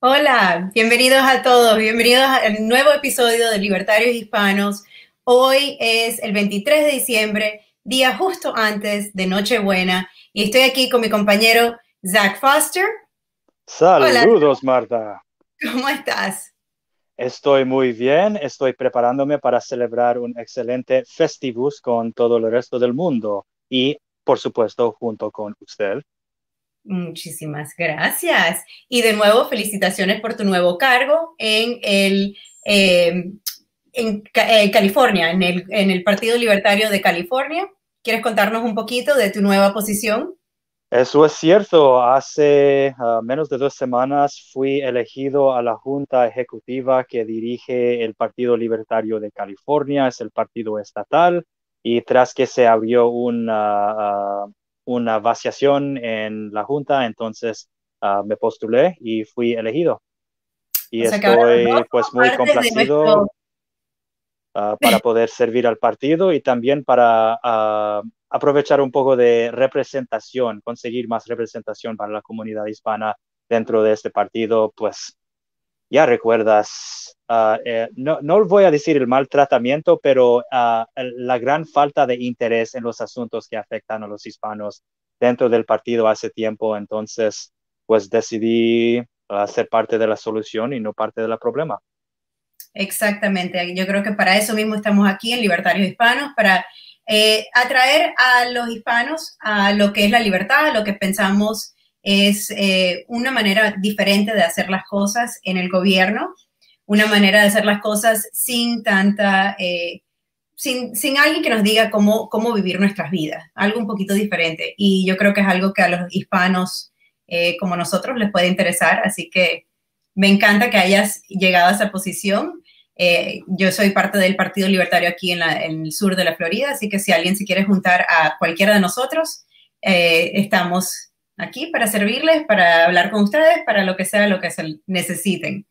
Hola, bienvenidos a todos, bienvenidos al nuevo episodio de Libertarios Hispanos. Hoy es el 23 de diciembre, día justo antes de Nochebuena, y estoy aquí con mi compañero Zach Foster. Saludos, Marta. ¿Cómo estás? Estoy muy bien, estoy preparándome para celebrar un excelente festivus con todo el resto del mundo y, por supuesto, junto con usted. Muchísimas gracias. Y de nuevo, felicitaciones por tu nuevo cargo en el... Eh, en eh, California, en el, en el Partido Libertario de California. ¿Quieres contarnos un poquito de tu nueva posición? Eso es cierto. Hace ah, menos de dos semanas fui elegido a la Junta Ejecutiva que dirige el Partido Libertario de California, es el partido estatal, y tras que se abrió una, ah, una vaciación en la Junta, entonces ah, me postulé y fui elegido. Y estoy pues muy complacido para poder servir al partido y también para aprovechar un poco de representación, conseguir más representación para la comunidad hispana dentro de este partido, pues ya recuerdas, uh, eh, no, no voy a decir el maltratamiento, pero uh, la gran falta de interés en los asuntos que afectan a los hispanos dentro del partido hace tiempo, entonces pues decidí uh, ser parte de la solución y no parte del problema. Exactamente, yo creo que para eso mismo estamos aquí en Libertarios Hispanos, para eh, atraer a los hispanos a lo que es la libertad, a lo que pensamos es eh, una manera diferente de hacer las cosas en el gobierno, una manera de hacer las cosas sin tanta, eh, sin, sin, alguien que nos diga cómo, cómo vivir nuestras vidas, algo un poquito diferente. Y yo creo que es algo que a los hispanos como nosotros les puede interesar, así que me encanta que hayas llegado a esa posición. Eh, yo soy parte del Partido Libertario aquí en, el sur de la Florida, así que si alguien se quiere juntar a cualquiera de nosotros, eh, estamos aquí para servirles, para hablar con ustedes, para lo que sea lo que se necesiten.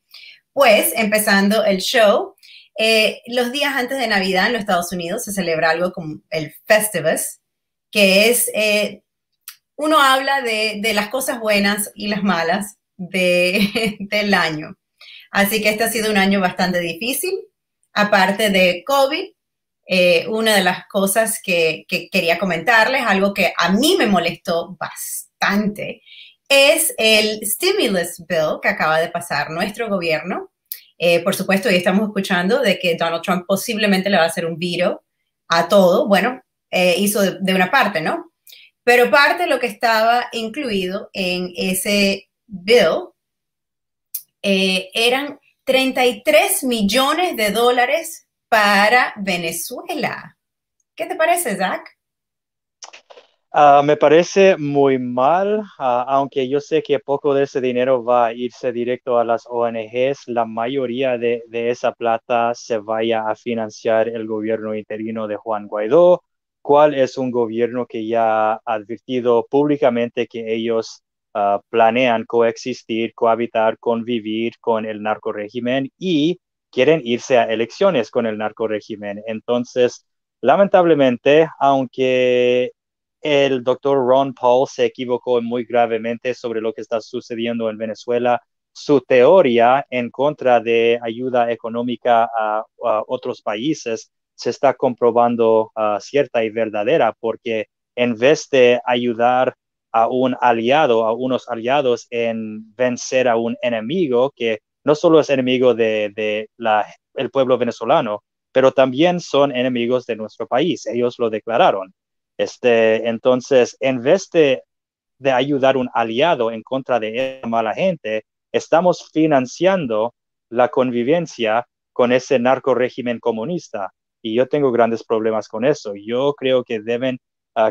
Pues, empezando el show, eh, los días antes de Navidad en los Estados Unidos se celebra algo como el Festivus, que es, uno habla de, de, las cosas buenas y las malas de, del año. Así que este ha sido un año bastante difícil. Aparte de COVID, eh, una de las cosas que, quería comentarles, algo que a mí me molestó bastante, es el stimulus bill que acaba de pasar nuestro gobierno. Eh, por supuesto, hoy estamos escuchando de que Donald Trump posiblemente le va a hacer un viro a todo. Bueno, eh, hizo de, una parte, ¿no? Pero parte de lo que estaba incluido en ese bill eh, eran 33 millones de dólares para Venezuela. ¿Qué te parece, Zach? Ah, me parece muy mal, ah, aunque yo sé que poco de ese dinero va a irse directo a las ONGs, la mayoría de, esa plata se vaya a financiar el gobierno interino de Juan Guaidó, cual es un gobierno que ya ha advertido públicamente que ellos Ah, planean coexistir, cohabitar, convivir con el narcorégimen y quieren irse a elecciones con el narcorégimen. Entonces, lamentablemente, aunque el doctor Ron Paul se equivocó muy gravemente sobre lo que está sucediendo en Venezuela, su teoría en contra de ayuda económica a, otros países se está comprobando ah, cierta y verdadera, porque en vez de ayudar a un aliado, a unos aliados en vencer a un enemigo que no solo es enemigo de, el pueblo venezolano, pero también son enemigos de nuestro país. Ellos lo declararon. Este, entonces, en vez de, de ayudar un aliado en contra de esa mala gente, estamos financiando la convivencia con ese narco régimen comunista. Y yo tengo grandes problemas con eso. Yo creo que deben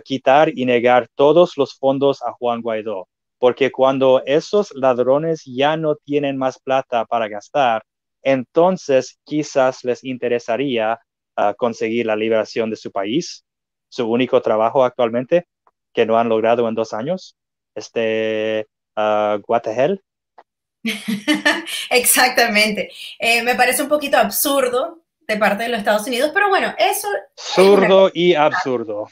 quitar y negar todos los fondos a Juan Guaidó, porque cuando esos ladrones ya no tienen más plata para gastar, entonces quizás les interesaría ah, conseguir la liberación de su país, su único trabajo actualmente, que no han logrado en dos años. Este, uh, what the hell? Exactamente. Eh, me parece un poquito absurdo de parte de los Estados Unidos, pero bueno, eso... Absurdo y absurdo.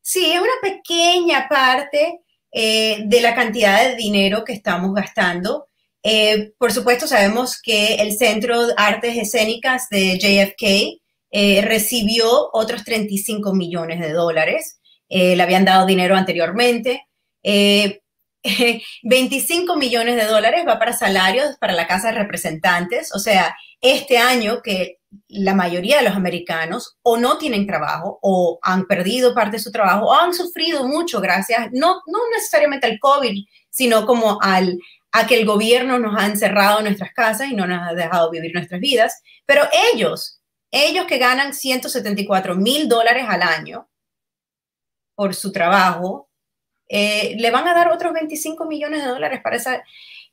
Sí, es una pequeña parte eh, de la cantidad de dinero que estamos gastando Eh, por supuesto, sabemos que el Centro de Artes Escénicas de JFK eh, recibió otros 35 millones de dólares. Eh, le habían dado dinero anteriormente. 25 millones de dólares va para salarios para la Casa de Representantes. O sea, este año que la mayoría de los americanos o no tienen trabajo o han perdido parte de su trabajo o han sufrido mucho gracias, no, no necesariamente al COVID, sino como al, a que el gobierno nos ha encerrado en nuestras casas y no nos ha dejado vivir nuestras vidas. Pero ellos, ellos que ganan 174 mil dólares al año por su trabajo, eh, le van a dar otros 25 millones de dólares para, esa,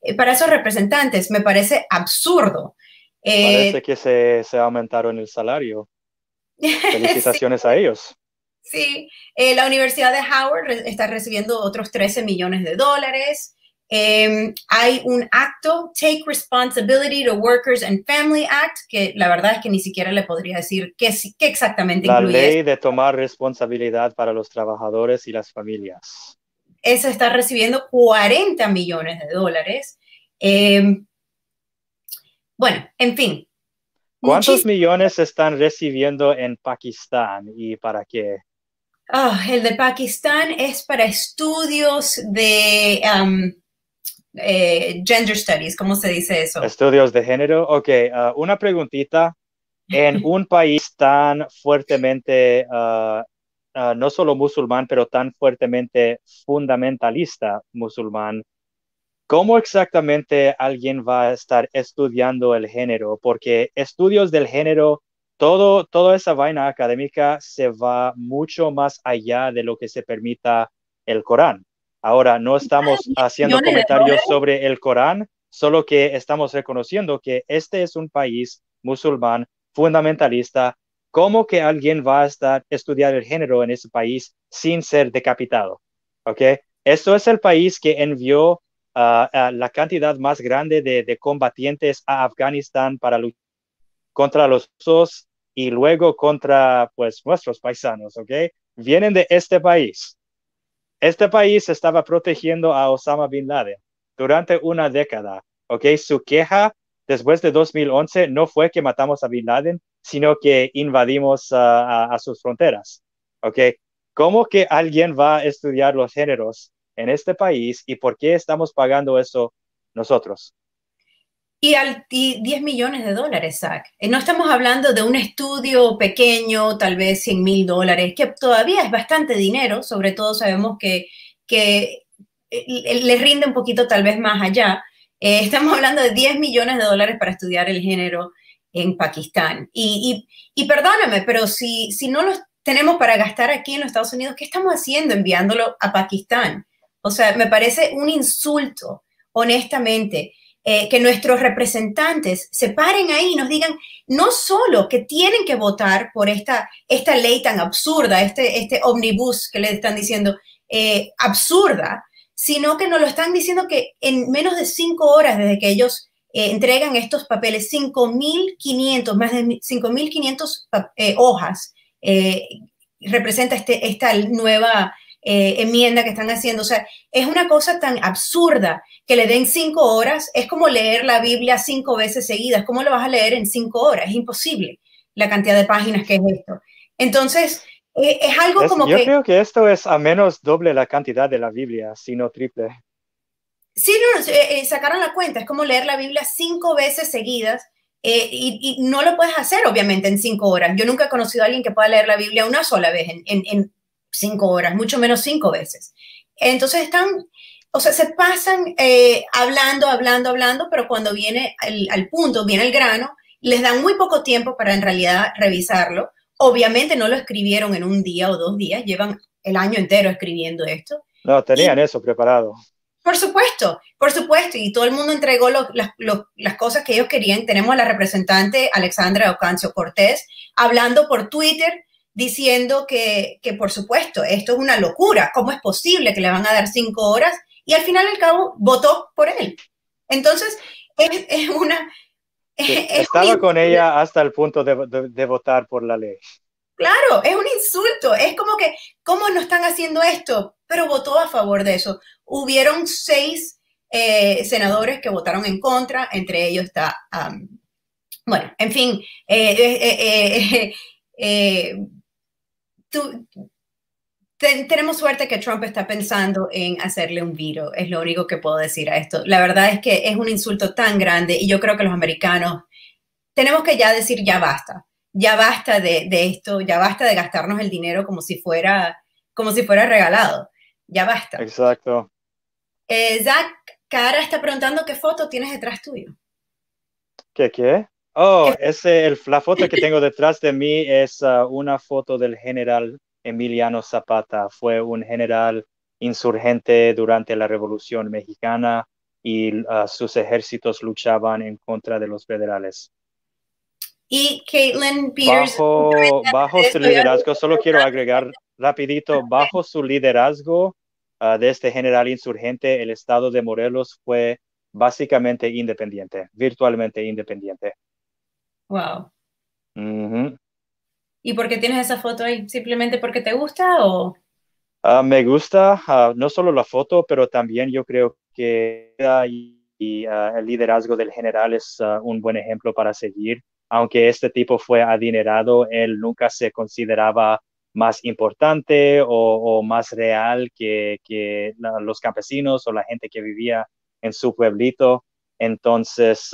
eh, para esos representantes. Me parece absurdo. Eh, parece que se, se, aumentaron el salario. Felicitaciones a ellos. Sí, la Universidad de Howard está recibiendo otros 13 millones de dólares. Em, hay un acto, Take Responsibility to Workers and Family Act, que la verdad es que ni siquiera le podría decir qué, qué exactamente la incluye. La ley de tomar responsabilidad para los trabajadores y las familias. Eso está recibiendo 40 millones de dólares. Em, bueno, en fin. ¿Cuántos millones están recibiendo en Pakistán y para qué? Oh, el de Pakistán es para estudios de um, eh, gender studies, ¿cómo se dice eso? Estudios de género. Ok, uh, una preguntita. En un país tan fuertemente, uh, uh, no solo musulmán, pero tan fuertemente fundamentalista musulmán, ¿cómo exactamente alguien va a estar estudiando el género? Porque estudios del género, todo, toda esa vaina académica se va mucho más allá de lo que se permita el Corán. Ahora, no estamos haciendo comentarios sobre el Corán, solo que estamos reconociendo que este es un país musulmán fundamentalista. ¿Cómo que alguien va a estar estudiar el género en ese país sin ser decapitado? ¿Ok? Esto es el país que envió ah, ah, la cantidad más grande de, combatientes a Afganistán para luchar contra los rusos y luego contra pues nuestros paisanos, ¿ok? Vienen de este país. Este país estaba protegiendo a Osama Bin Laden durante una década, ¿ok? Su queja después de 2011 no fue que matamos a Bin Laden, sino que invadimos a, sus fronteras, ¿ok? ¿Cómo que alguien va a estudiar los géneros en este país y por qué estamos pagando eso nosotros? Y, al, 10 millones de dólares, Zach. Eh, no estamos hablando de un estudio pequeño, tal vez 100 mil dólares, que todavía es bastante dinero, sobre todo sabemos que, que eh, le rinde un poquito tal vez más allá. Eh, estamos hablando de 10 millones de dólares para estudiar el género en Pakistán. Y, y, y perdóname, pero si, si no los tenemos para gastar aquí en los Estados Unidos, ¿qué estamos haciendo enviándolo a Pakistán? O sea, me parece un insulto, honestamente. Eh, que nuestros representantes se paren ahí y nos digan no solo que tienen que votar por esta, esta ley tan absurda, este, este omnibus que le están diciendo eh, absurda, sino que nos lo están diciendo que en menos de cinco horas desde que ellos eh, entregan estos papeles, 5.500, más de 5.500 hojas, representa este, esta nueva enmienda que están haciendo. O sea, es una cosa tan absurda que le den cinco horas, es como leer la Biblia cinco veces seguidas. ¿Cómo lo vas a leer en cinco horas? Es imposible la cantidad de páginas que es esto. Entonces, eh, es algo como yo que... Yo creo que esto es a menos doble la cantidad de la Biblia, sino triple. Sí, no, eh, eh, sacaron la cuenta, es como leer la Biblia cinco veces seguidas y, no lo puedes hacer, obviamente, en cinco horas. Yo nunca he conocido a alguien que pueda leer la Biblia una sola vez en, en, en cinco horas, mucho menos cinco veces. Entonces están o sea, se pasan eh, hablando, hablando, hablando, pero cuando viene al punto, viene el grano, les dan muy poco tiempo para en realidad revisarlo. Obviamente no lo escribieron en un día o dos días, llevan el año entero escribiendo esto. No, tenían eso preparado. Por supuesto, por supuesto, y todo el mundo entregó las cosas que ellos querían. Tenemos a la representante Alexandra Ocancio Cortés hablando por Twitter diciendo que, que, por supuesto, esto es una locura. ¿Cómo es posible que le van a dar cinco horas y al final al cabo votó por él. Entonces, es, una... estaba con ella hasta el punto de, votar por la ley. Claro, es un insulto. Es como que, ¿cómo no están haciendo esto? Pero votó a favor de eso. Hubieron seis eh, senadores que votaron en contra, entre ellos está, bueno, en fin, eh, tenemos suerte que Trump está pensando en hacerle un viro, es lo único que puedo decir a esto. La verdad es que es un insulto tan grande y yo creo que los americanos tenemos que ya decir ya basta, ya basta de, esto, ya basta de gastarnos el dinero como si fuera, como si fuera regalado, ya basta. Exacto. Eh, Zach Cara está preguntando qué foto tienes detrás tuyo. ¿Qué qué? Oh, ese, el, la foto que tengo detrás de mí es uh, una foto del general Emiliano Zapata. Fue un general insurgente durante la Revolución Mexicana y uh, sus ejércitos luchaban en contra de los federales. Y Caitlin Pierce. Bajo, su liderazgo, solo quiero agregar rapidito, bajo su liderazgo uh, de este general insurgente, el estado de Morelos fue básicamente independiente, virtualmente independiente. Wow. ¿Y por qué tienes esa foto ahí? ¿Simplemente porque te gusta o...? Ah, me gusta ah, no solo la foto, pero también yo creo que y, ah, el liderazgo del general es un buen ejemplo para seguir. Aunque este tipo fue adinerado, él nunca se consideraba más importante o, más real que, que los campesinos o la gente que vivía en su pueblito. Entonces,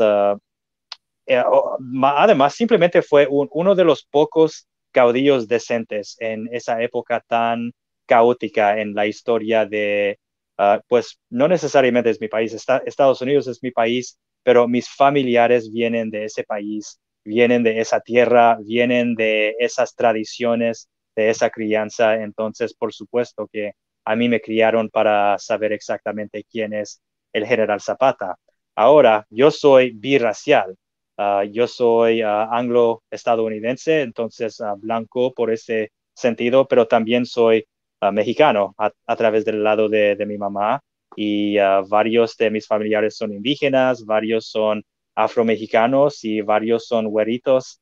además, simplemente fue uno de los pocos caudillos decentes en esa época tan caótica en la historia de, ah, pues no necesariamente es mi país, Estados Unidos es mi país, pero mis familiares vienen de ese país, vienen de esa tierra, vienen de esas tradiciones, de esa crianza, entonces por supuesto que a mí me criaron para saber exactamente quién es el general Zapata. Ahora, yo soy birracial, Ah, yo soy uh, anglo-estadounidense, entonces ah, blanco por ese sentido, pero también soy mexicano a, través del lado de, mi mamá y varios de mis familiares son indígenas, varios son afromexicanos y varios son güeritos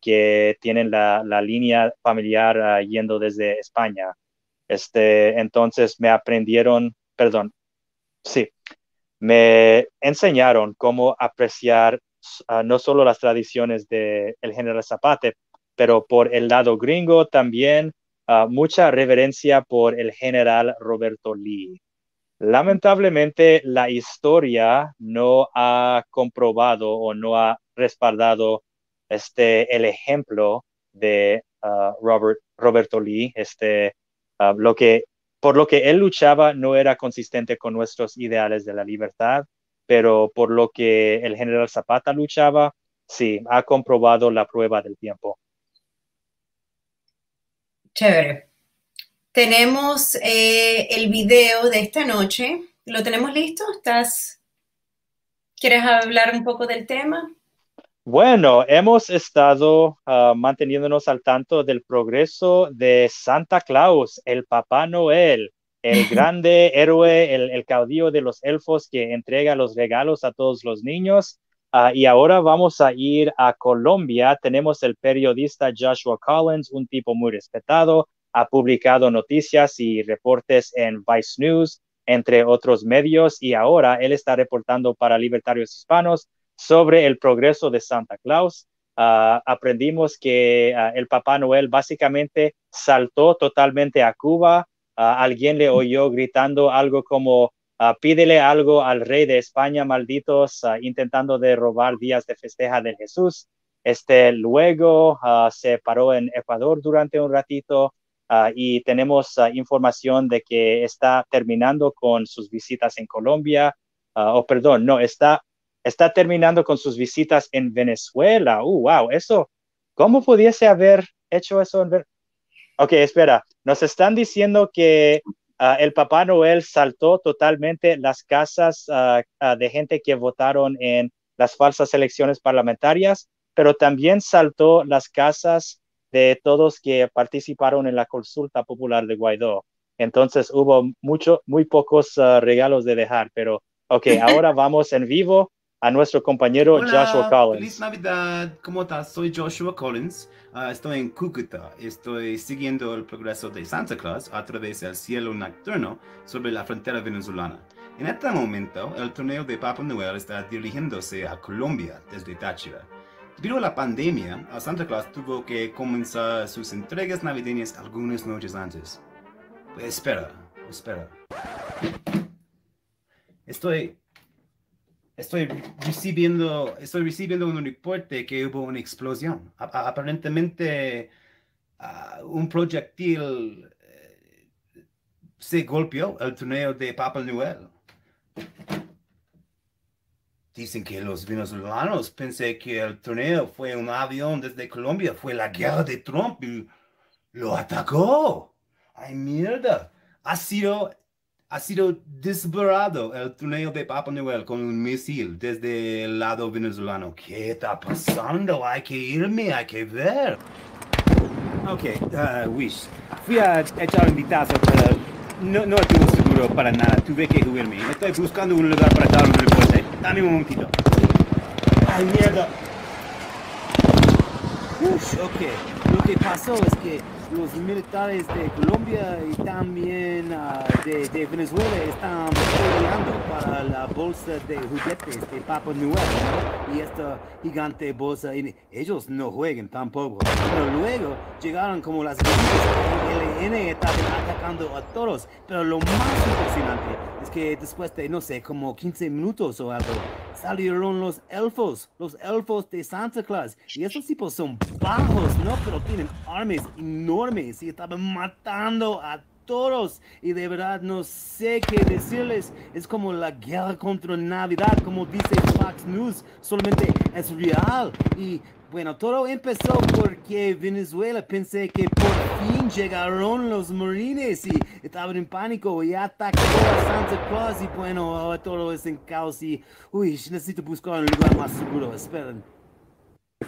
que tienen la, la línea familiar yendo desde España. Este, entonces me aprendieron, perdón, sí, me enseñaron cómo apreciar No solo las tradiciones del el general Zapata, pero por el lado gringo también mucha reverencia por el general Roberto Lee. Lamentablemente, la historia no ha comprobado o no ha respaldado este, el ejemplo de Robert, Roberto Lee. Este, lo que, por lo que él luchaba no era consistente con nuestros ideales de la libertad pero por lo que el general Zapata luchaba, sí, ha comprobado la prueba del tiempo. Chévere. Tenemos eh, el video de esta noche. ¿Lo tenemos listo? ¿Estás? ¿Quieres hablar un poco del tema? Bueno, hemos estado ah, manteniéndonos al tanto del progreso de Santa Claus, el Papá Noel, el grande héroe, el, caudillo de los elfos que entrega los regalos a todos los niños. Ah, y ahora vamos a ir a Colombia. Tenemos el periodista Joshua Collins, un tipo muy respetado. Ha publicado noticias y reportes en Vice News, entre otros medios, y ahora él está reportando para Libertarios Hispanos sobre el progreso de Santa Claus. Ah, aprendimos que ah, el Papá Noel básicamente saltó totalmente a Cuba alguien le oyó gritando algo como pídele algo al rey de España, malditos, intentando de robar días de festeja de Jesús. Este luego se paró en Ecuador durante un ratito y tenemos información de que está terminando con sus visitas en Colombia, o perdón, no, está, está terminando con sus visitas en Venezuela. Uh, wow, eso, ¿cómo pudiese haber hecho eso en? Ok, espera. Nos están diciendo que ah, el Papá Noel saltó totalmente las casas ah, ah, de gente que votaron en las falsas elecciones parlamentarias, pero también saltó las casas de todos que participaron en la consulta popular de Guaidó. Entonces hubo mucho, muy pocos regalos de dejar, pero ok, ahora vamos en vivo a nuestro compañero Joshua Collins. Feliz Navidad, ¿cómo estás? Soy Joshua Collins, ah, estoy en Cúcuta, estoy siguiendo el progreso de Santa Claus a través del cielo nocturno sobre la frontera venezolana. En este momento, el torneo de Papua Noel está dirigiéndose a Colombia desde Táchira. Debido a la pandemia, Santa Claus tuvo que comenzar sus entregas navideñas algunas noches antes. Pues espera, espera. Estoy, estoy recibiendo, estoy recibiendo un reporte que hubo una explosión. aparentemente, ah, un proyectil eh, se golpeó el torneo de Papua Noel. Dicen que los venezolanos pensé que el torneo fue un avión desde Colombia, fue la guerra de Trump y lo atacó. Ay, mierda. Ha sido, ha sido disparado el torneo de Papua Noel con un misil desde el lado venezolano. ¿Qué está pasando? Hay que irme, hay que ver. Ok, uh, Wish. Fui a echar un vistazo, pero no, no estuvo seguro para nada. Tuve que irme. Estoy buscando un lugar para dar un reporte. Dame un momentito. Ay, mierda. Uf, ok. Lo que pasó es que los militares de Colombia y también uh, de, Venezuela están peleando para la bolsa de juguetes de Papua Noel ¿no? y esta gigante bolsa ellos no juegan tampoco pero luego llegaron como las el LN estaban atacando a todos pero lo más impresionante es que después de no sé como 15 minutos o algo salieron los elfos los elfos de Santa Claus y esos tipos son bajos no pero tienen armas enormes y estaban matando a todos y de verdad no sé qué decirles. Es como la guerra contra Navidad, como dice Fox News, solamente es real. Y bueno, todo empezó porque Venezuela pensé que por llegaron los marines y estaban en pánico y atacó a Santa Claus y bueno, ahora todo es en caos y uy, necesito buscar un lugar más seguro. Esperen.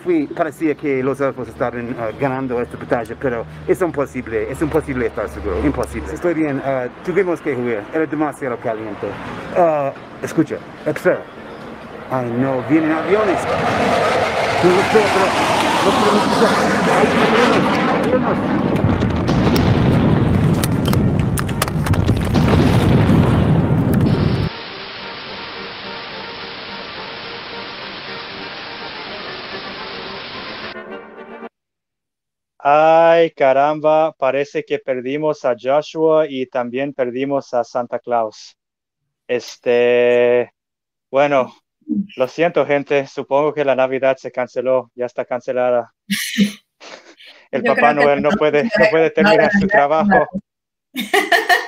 Fui, parecía que los elfos estaban uh, ganando esta batalla, pero es imposible, es imposible estar seguro, imposible. Estoy bien, uh, tuvimos que huir, era demasiado caliente. Uh, escucha, espera. Ay, no, vienen aviones. No, pero, no Ay, caramba, parece que perdimos a Joshua y también perdimos a Santa Claus. Este, bueno, lo siento, gente. Supongo que la Navidad se canceló, ya está cancelada. El Papá Noel no puede, no puede terminar su trabajo.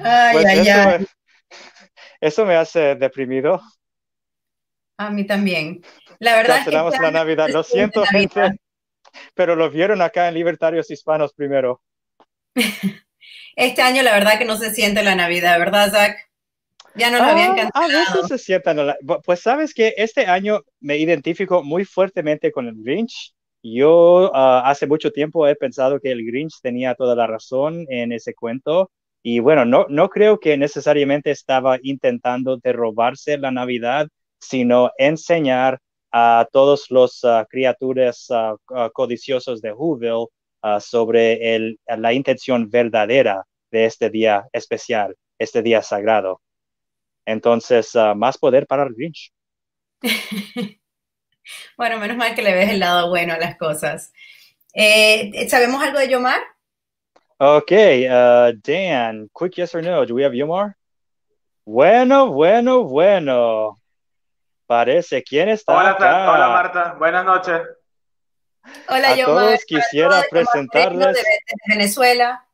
Pues eso, eso, me hace deprimido. A mí también. La verdad Cancelamos la Navidad. Lo siento, gente pero lo vieron acá en Libertarios Hispanos primero. Este año la verdad que no se siente la Navidad, ¿verdad, Zach? Ya no lo habían cantado. Ah, a veces se sientan. Pues sabes que este año me identifico muy fuertemente con el Grinch. Yo ah, hace mucho tiempo he pensado que el Grinch tenía toda la razón en ese cuento. Y bueno, no, no creo que necesariamente estaba intentando de robarse la Navidad, sino enseñar a todos los uh, criaturas uh, uh, codiciosos de Whoville sobre el, la intención verdadera de este día especial, este día sagrado. Entonces, más poder para el Grinch. bueno, menos mal que le ves el lado bueno a las cosas. Eh, ¿Sabemos algo de Yomar? Ok, Dan, quick yes or no, do we have Yomar? Bueno, bueno, bueno. Parece, ¿quién está hola, acá? Hola Marta, buenas noches. Hola, a todos quisiera presentarles. De, Venezuela.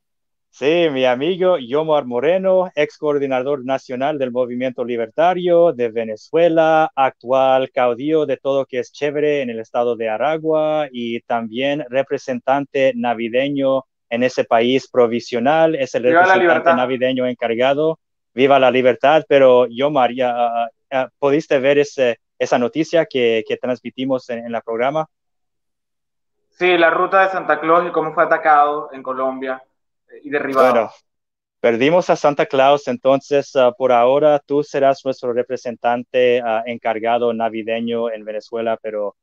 Sí, mi amigo Yomar Moreno, ex coordinador nacional del Movimiento Libertario de Venezuela, actual caudillo de todo que es chévere en el estado de Aragua y también representante navideño en ese país provisional, es el representante navideño encargado. Viva la libertad, pero Yomar, ya, Ah, ¿Pudiste ver ese, esa noticia que, que transmitimos en, el programa? Sí, la ruta de Santa Claus y cómo fue atacado en Colombia eh, y derribado. Bueno, perdimos a Santa Claus, entonces ah, por ahora tú serás nuestro representante uh, encargado navideño en Venezuela, pero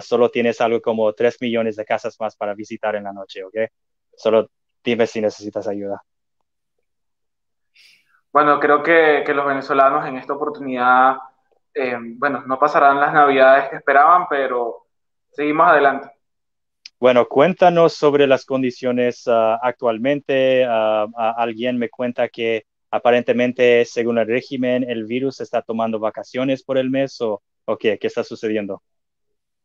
solo tienes algo como 3 millones de casas más para visitar en la noche, ¿ok? Solo dime si necesitas ayuda. Bueno, creo que, que los venezolanos en esta oportunidad, eh, bueno, no pasarán las navidades que esperaban, pero seguimos adelante. Bueno, cuéntanos sobre las condiciones uh, actualmente. Uh, uh, alguien me cuenta que aparentemente, según el régimen, el virus está tomando vacaciones por el mes o, o qué, qué está sucediendo.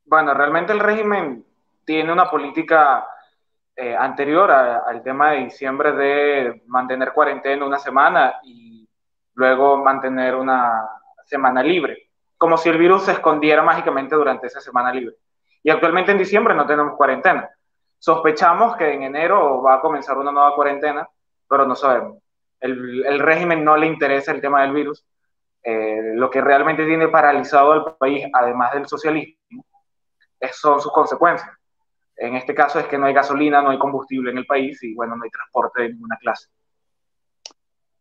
Bueno, realmente el régimen tiene una política eh, anterior al tema de diciembre de mantener cuarentena una semana y luego mantener una semana libre, como si el virus se escondiera mágicamente durante esa semana libre. Y actualmente en diciembre no tenemos cuarentena. Sospechamos que en enero va a comenzar una nueva cuarentena, pero no sabemos. El, el régimen no le interesa el tema del virus. Eh, lo que realmente tiene paralizado al país, además del socialismo, son sus consecuencias. En este caso es que no hay gasolina, no hay combustible en el país y bueno, no hay transporte de ninguna clase.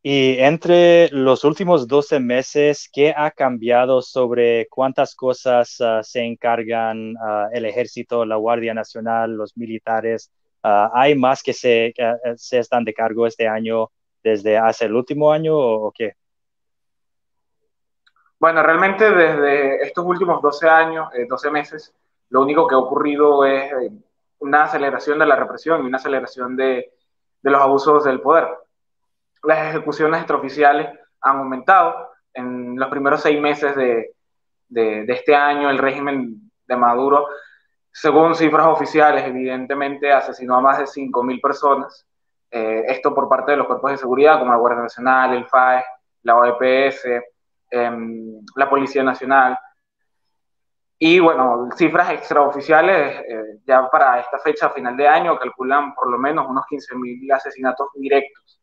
Y entre los últimos 12 meses, ¿qué ha cambiado sobre cuántas cosas uh, se encargan uh, el ejército, la Guardia Nacional, los militares? Uh, ¿Hay más que se, se, están de cargo este año desde hace el último año o, o, qué? Bueno, realmente desde estos últimos 12 años, eh, 12 meses, lo único que ha ocurrido es eh, una aceleración de la represión y una aceleración de, de los abusos del poder las ejecuciones extraoficiales han aumentado. En los primeros seis meses de, de, de, este año, el régimen de Maduro, según cifras oficiales, evidentemente asesinó a más de 5.000 personas. Eh, esto por parte de los cuerpos de seguridad, como la Guardia Nacional, el FAE, la OEPS, eh, la Policía Nacional. Y bueno, cifras extraoficiales, eh, ya para esta fecha, final de año, calculan por lo menos unos 15.000 asesinatos directos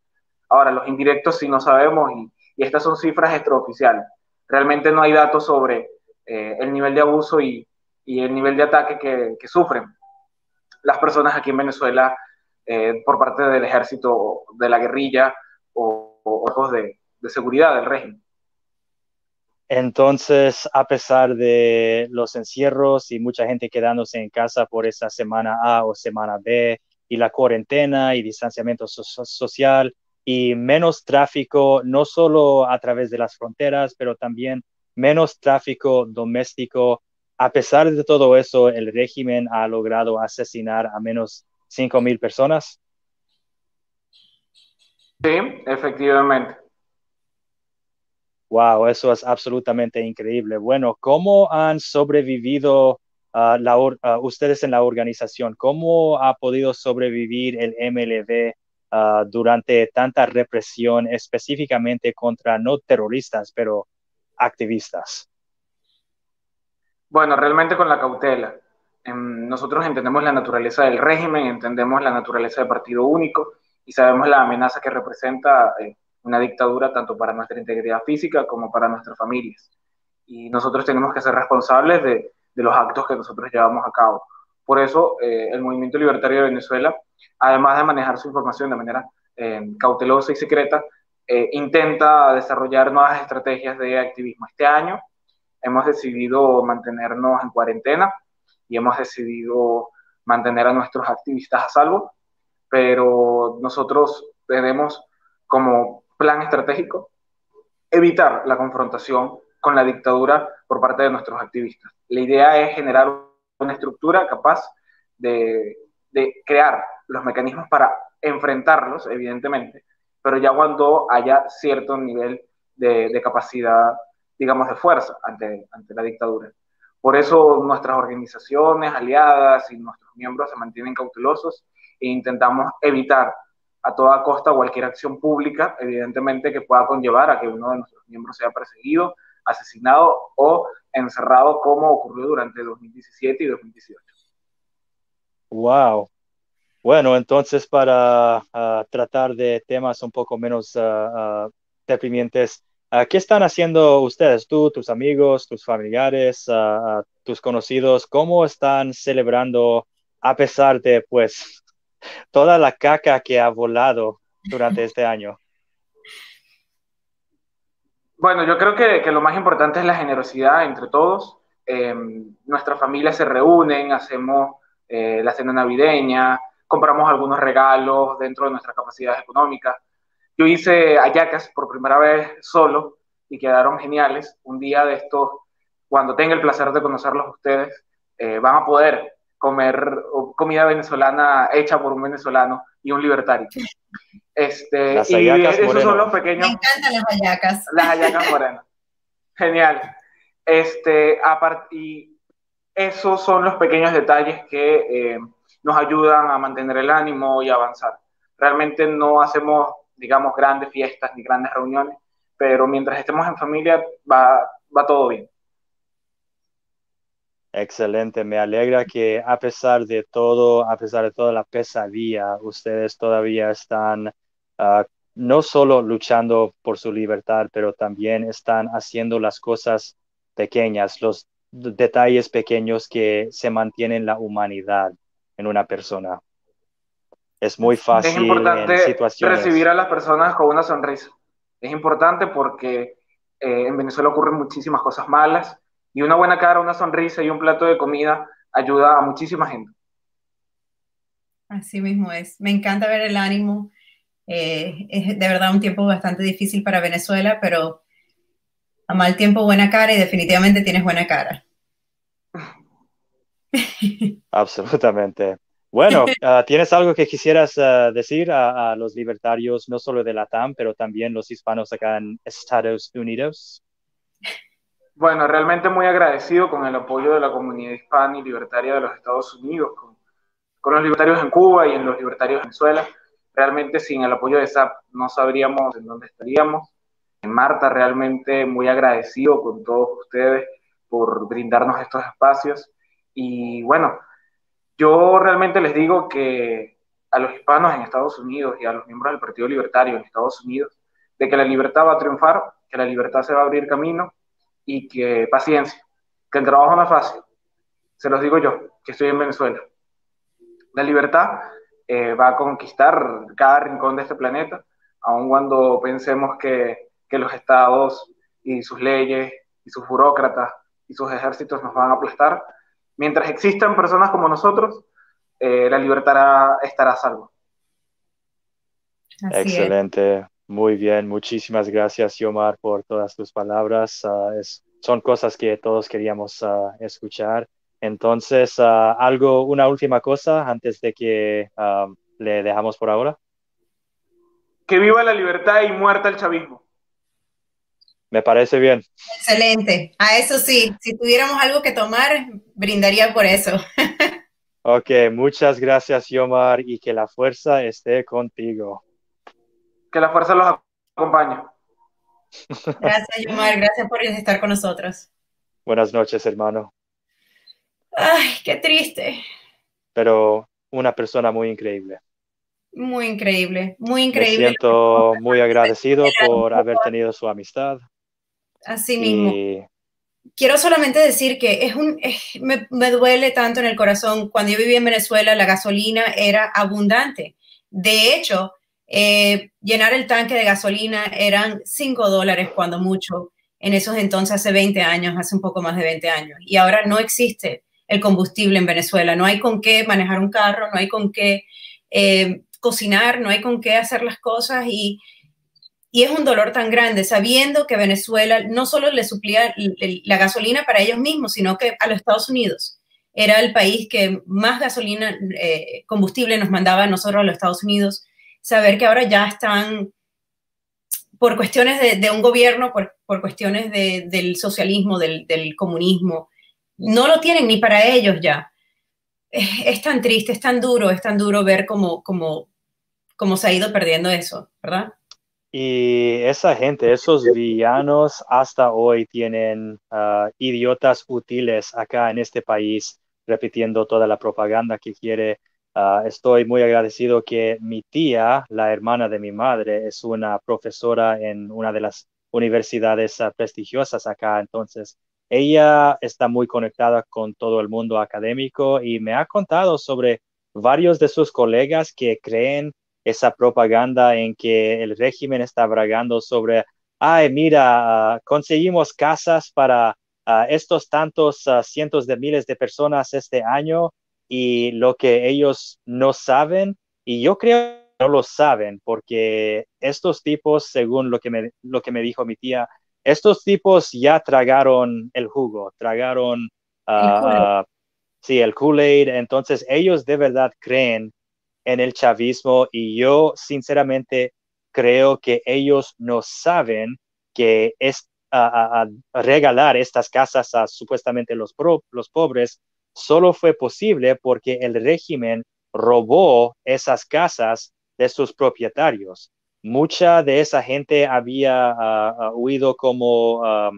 Ahora, los indirectos sí no sabemos y, y estas son cifras extraoficiales. Realmente no hay datos sobre eh, el nivel de abuso y, el nivel de ataque que, sufren las personas aquí en Venezuela eh, por parte del ejército, de la guerrilla o, de, de seguridad del régimen. Entonces, a pesar de los encierros y mucha gente quedándose en casa por esa semana A o semana B y la cuarentena y distanciamiento so social, y menos tráfico, no solo a través de las fronteras, pero también menos tráfico doméstico. A pesar de todo eso, el régimen ha logrado asesinar a menos 5 mil personas. Sí, efectivamente. Wow, eso es absolutamente increíble. Bueno, ¿cómo han sobrevivido la, uh, ustedes en la organización? ¿Cómo ha podido sobrevivir el MLB uh, durante tanta represión específicamente contra no terroristas, pero activistas? Bueno, realmente con la cautela. Nosotros entendemos la naturaleza del régimen, entendemos la naturaleza del partido único y sabemos la amenaza que representa eh, una dictadura tanto para nuestra integridad física como para nuestras familias. Y nosotros tenemos que ser responsables de, de los actos que nosotros llevamos a cabo. Por eso, eh, el Movimiento Libertario de Venezuela, además de manejar su información de manera eh, cautelosa y secreta, eh, intenta desarrollar nuevas estrategias de activismo. Este año hemos decidido mantenernos en cuarentena y hemos decidido mantener a nuestros activistas a salvo, pero nosotros tenemos como plan estratégico evitar la confrontación con la dictadura por parte de nuestros activistas. La idea es generar una estructura capaz de, de crear los mecanismos para enfrentarlos, evidentemente, pero ya cuando haya cierto nivel de, de, capacidad, digamos, de fuerza ante, ante la dictadura. Por eso nuestras organizaciones aliadas y nuestros miembros se mantienen cautelosos e intentamos evitar a toda costa cualquier acción pública, evidentemente, que pueda conllevar a que uno de nuestros miembros sea perseguido, asesinado o encerrado como ocurrió durante 2017 y 2018. Wow. Bueno, entonces para uh, tratar de temas un poco menos uh, uh, deprimientes, ¿qué están haciendo ustedes, tú, tus amigos, tus familiares, tus conocidos? ¿Cómo están celebrando a pesar de pues toda la caca que ha volado durante este año? Bueno, yo creo que, lo más importante es la generosidad entre todos. Eh, nuestras familias se reúnen, hacemos eh, la cena navideña, compramos algunos regalos dentro de nuestras capacidades económicas Yo hice ayacas por primera vez solo y quedaron geniales. Un día de estos, cuando tenga el placer de conocerlos ustedes, eh, van a poder comer comida venezolana hecha por un venezolano y un libertario. Este, y esos son los pequeños. Me encantan las hallacas. Las hallacas morenas. Genial. Este, y esos son los pequeños detalles que eh, nos ayudan a mantener el ánimo y avanzar. Realmente no hacemos, digamos, grandes fiestas ni grandes reuniones, pero mientras estemos en familia va, va todo bien. Excelente, me alegra que a pesar de todo, a pesar de toda la pesadilla, ustedes todavía están ah, no solo luchando por su libertad, pero también están haciendo las cosas pequeñas, los detalles pequeños que se mantienen la humanidad en una persona. Es muy fácil. Es importante recibir a las personas con una sonrisa. Es importante porque eh, en Venezuela ocurren muchísimas cosas malas y una buena cara, una sonrisa y un plato de comida ayuda a muchísima gente. Así mismo es. Me encanta ver el ánimo. Eh, es de verdad un tiempo bastante difícil para Venezuela, pero a mal tiempo buena cara y definitivamente tienes buena cara. Absolutamente. Bueno, ah, ¿tienes algo que quisieras ah, decir a, a, los libertarios, no solo de la TAM, pero también los hispanos acá en Estados Unidos? Bueno, realmente muy agradecido con el apoyo de la comunidad hispana y libertaria de los Estados Unidos, con, con los libertarios en Cuba y en los libertarios de Venezuela. Realmente sin el apoyo de SAP no sabríamos en dónde estaríamos. En Marta, realmente muy agradecido con todos ustedes por brindarnos estos espacios. Y bueno, yo realmente les digo que a los hispanos en Estados Unidos y a los miembros del Partido Libertario en Estados Unidos, de que la libertad va a triunfar, que la libertad se va a abrir camino y que paciencia, que el trabajo no es fácil. Se los digo yo, que estoy en Venezuela. La libertad eh, va a conquistar cada rincón de este planeta, aun cuando pensemos que, que los estados y sus leyes y sus burócratas y sus ejércitos nos van a aplastar. Mientras existan personas como nosotros, eh, la libertad estará a salvo. Excelente. Muy bien, muchísimas gracias, Yomar, por todas tus palabras. Ah, son cosas que todos queríamos uh, escuchar. Entonces, uh, algo, una última cosa antes de que le dejamos por ahora. Que viva la libertad y muerta el chavismo. Me parece bien. Excelente. A eso sí, si tuviéramos algo que tomar, brindaría por eso. ok, muchas gracias, Yomar, y que la fuerza esté contigo. Que la fuerza los acompañe. Gracias, Yomar. Gracias por estar con nosotros. Buenas noches, hermano. Ay, qué triste. Pero una persona muy increíble. Muy increíble, muy increíble. Me siento muy agradecido por haber tenido su amistad. Así mismo. Quiero solamente decir que es un, me, me duele tanto en el corazón. Cuando yo vivía en Venezuela, la gasolina era abundante. De hecho, eh, llenar el tanque de gasolina eran 5 dólares cuando mucho, en esos entonces hace 20 años, hace un poco más de 20 años. Y ahora no existe el combustible en Venezuela, no hay con qué manejar un carro, no hay con qué eh, cocinar, no hay con qué hacer las cosas. Y, y es un dolor tan grande sabiendo que Venezuela no solo le suplía la gasolina para ellos mismos, sino que a los Estados Unidos. Era el país que más gasolina, eh, combustible nos mandaba a nosotros a los Estados Unidos saber que ahora ya están, por cuestiones de, un gobierno, por, cuestiones del socialismo, del, comunismo, no lo tienen ni para ellos ya. Es, tan triste, es tan duro, es tan duro ver cómo, cómo, cómo se ha ido perdiendo eso, ¿verdad? Y esa gente, esos villanos hasta hoy tienen ah, idiotas útiles acá en este país, repitiendo toda la propaganda que quiere Ah, estoy muy agradecido que mi tía, la hermana de mi madre, es una profesora en una de las universidades ah, prestigiosas acá. Entonces, ella está muy conectada con todo el mundo académico y me ha contado sobre varios de sus colegas que creen esa propaganda en que el régimen está bragando sobre, ay, mira, ah, conseguimos casas para estos tantos cientos de miles de personas este año y lo que ellos no saben. Y yo creo no lo saben, porque estos tipos, según lo que me, lo que me dijo mi tía, estos tipos ya tragaron el jugo, tragaron, uh, sí, el Kool-Aid, entonces ellos de verdad creen en el chavismo y yo sinceramente creo que ellos no saben que es a, regalar estas casas a supuestamente los, los pobres solo fue posible porque el régimen robó esas casas de sus propietarios. Mucha de esa gente había ah, huido como ah,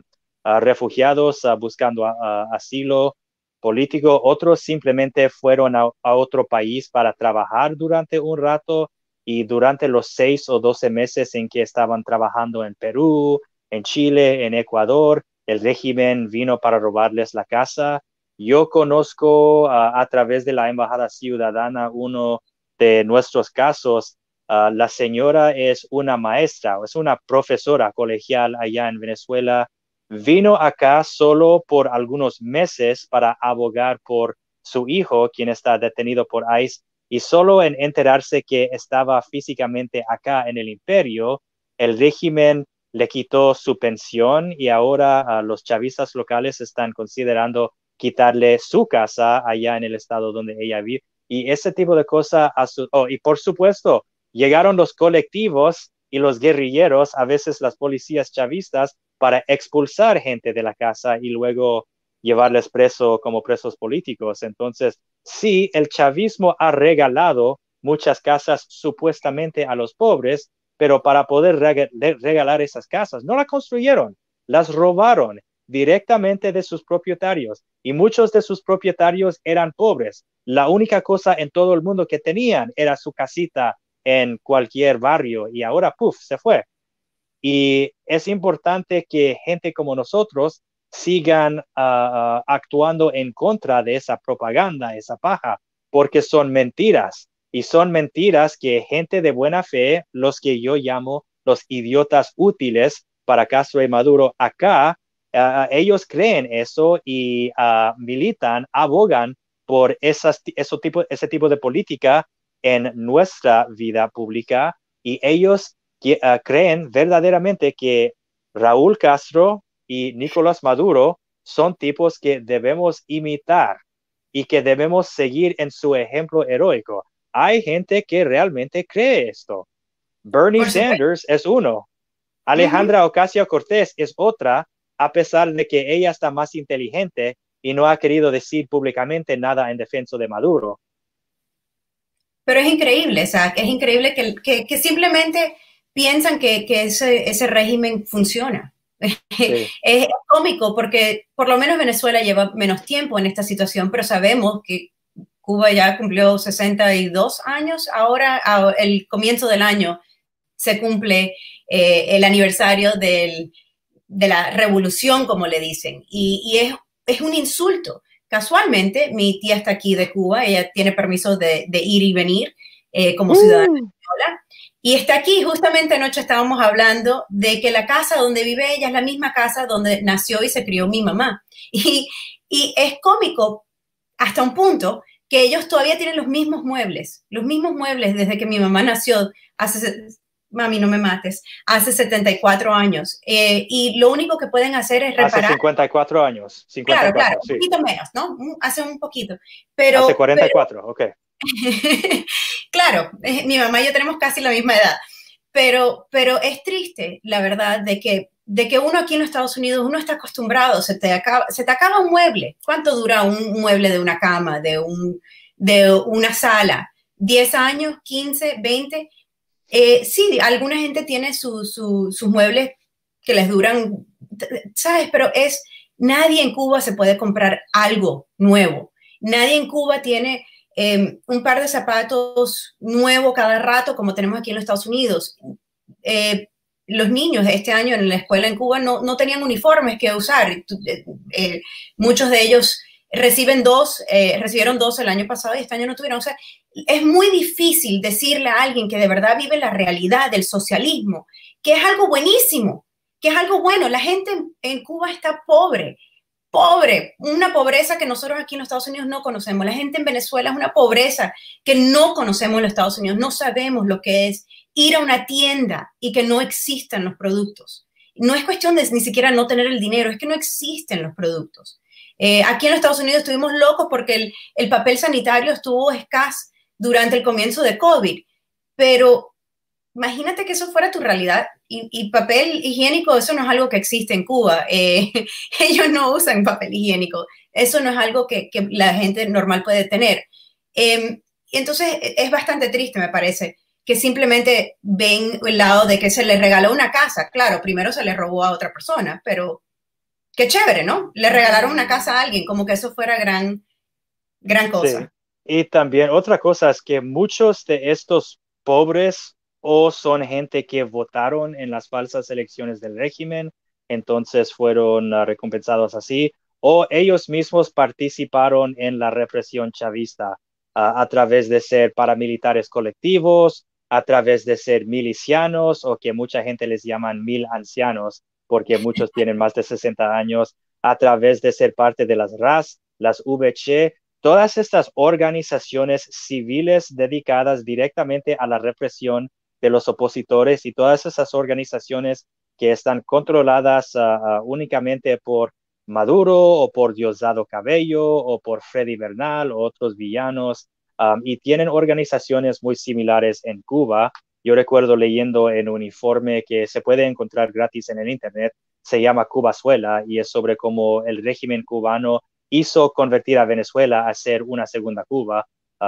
refugiados buscando asilo político, otros simplemente fueron a, otro país para trabajar durante un rato y durante los seis o doce meses en que estaban trabajando en Perú, en Chile, en Ecuador, el régimen vino para robarles la casa. Yo conozco a través de la Embajada Ciudadana uno de nuestros casos. la señora es una maestra, es una profesora colegial allá en Venezuela. Vino acá solo por algunos meses para abogar por su hijo, quien está detenido por ICE, y solo en enterarse que estaba físicamente acá en el imperio, el régimen le quitó su pensión y ahora los chavistas locales están considerando quitarle su casa allá en el estado donde ella vive. Y ese tipo de cosas, oh, y por supuesto, llegaron los colectivos y los guerrilleros, a veces las policías chavistas, para expulsar gente de la casa y luego llevarles preso como presos políticos. Entonces, sí, el chavismo ha regalado muchas casas supuestamente a los pobres, pero para poder regalar esas casas, no las construyeron, las robaron directamente de sus propietarios y muchos de sus propietarios eran pobres. La única cosa en todo el mundo que tenían era su casita en cualquier barrio y ahora, puff, se fue. Y es importante que gente como nosotros sigan ah, ah, actuando en contra de esa propaganda, esa paja, porque son mentiras y son mentiras que gente de buena fe, los que yo llamo los idiotas útiles para Castro y Maduro acá, ellos creen eso y militan, abogan por esas, tipo, ese tipo de política en nuestra vida pública. Y ellos ah, creen verdaderamente que Raúl Castro y Nicolás Maduro son tipos que debemos imitar y que debemos seguir en su ejemplo heroico. Hay gente que realmente cree esto. Bernie Sanders es uno. Alejandra Ocasio Cortés es otra, a pesar de que ella está más inteligente y no ha querido decir públicamente nada en defensa de Maduro. Pero es increíble, o sea, es increíble que, que, simplemente piensan que, que ese, ese, régimen funciona. es cómico porque por lo menos Venezuela lleva menos tiempo en esta situación, pero sabemos que Cuba ya cumplió 62 años, ahora el comienzo del año se cumple eh, el aniversario de la revolución, como le dicen, y, es, es, un insulto. Casualmente, mi tía está aquí de Cuba, ella tiene permiso de, ir y venir eh, como ciudadana mm. española, y está aquí, justamente anoche estábamos hablando de que la casa donde vive ella es la misma casa donde nació y se crió mi mamá. Y, y es cómico hasta un punto que ellos todavía tienen los mismos muebles, los mismos muebles desde que mi mamá nació hace, mami, no me mates, hace 74 años. Eh, y lo único que pueden hacer es reparar. Hace 54 años. 54, claro, claro, un poquito menos, ¿no? Hace un poquito. Pero, hace 44, ok. claro, eh, mi mamá y yo tenemos casi la misma edad. Pero, pero es triste, la verdad, de que de que uno aquí en los Estados Unidos, uno está acostumbrado, se te acaba, se te acaba un mueble. ¿Cuánto dura un mueble de una cama, de, un, de una sala? ¿10 años, 15, 20? Eh, sí, alguna gente tiene sus muebles que les duran, ¿sabes? Pero es, nadie en Cuba se puede comprar algo nuevo. Nadie en Cuba tiene em, un par de zapatos nuevo cada rato como tenemos aquí en los Estados Unidos. Eh, los niños de este año en la escuela en Cuba no, no tenían uniformes que usar. Eh, eh, muchos de ellos reciben dos, eh, recibieron dos el año pasado y este año no tuvieron. O sea, es muy difícil decirle a alguien que de verdad vive la realidad del socialismo, que es algo buenísimo, que es algo bueno. La gente en, Cuba está pobre, pobre, una pobreza que nosotros aquí en los Estados Unidos no conocemos. La gente en Venezuela es una pobreza que no conocemos en los Estados Unidos, no sabemos lo que es ir a una tienda y que no existan los productos. No es cuestión de ni siquiera no tener el dinero, es que no existen los productos. Eh, aquí en los Estados Unidos estuvimos locos porque el, el papel sanitario estuvo escaso durante el comienzo de COVID, pero imagínate que eso fuera tu realidad y, papel higiénico, eso no es algo que existe en Cuba. Eh, ellos no usan papel higiénico. Eso no es algo que, la gente normal puede tener. Eh, entonces es bastante triste, me parece, que simplemente ven el lado de que se le regaló una casa. Claro, primero se le robó a otra persona, pero qué chévere, ¿no? Le regalaron una casa a alguien, como que eso fuera gran, gran cosa. Y también otra cosa es que muchos de estos pobres o son gente que votaron en las falsas elecciones del régimen, entonces fueron uh, recompensados así, o ellos mismos participaron en la represión chavista uh, a través de ser paramilitares colectivos, a través de ser milicianos o que mucha gente les llaman mil ancianos porque muchos tienen más de 60 años, a través de ser parte de las RAS, las VC, todas estas organizaciones civiles dedicadas directamente a la represión de los opositores y todas esas organizaciones que están controladas ah, ah, únicamente por Maduro o por Diosdado Cabello o por Freddy Bernal o otros villanos y tienen organizaciones muy similares en Cuba. Yo recuerdo leyendo en un informe que se puede encontrar gratis en el Internet, se llama Cubazuela y es sobre cómo el régimen cubano hizo convertir a Venezuela a ser una segunda Cuba,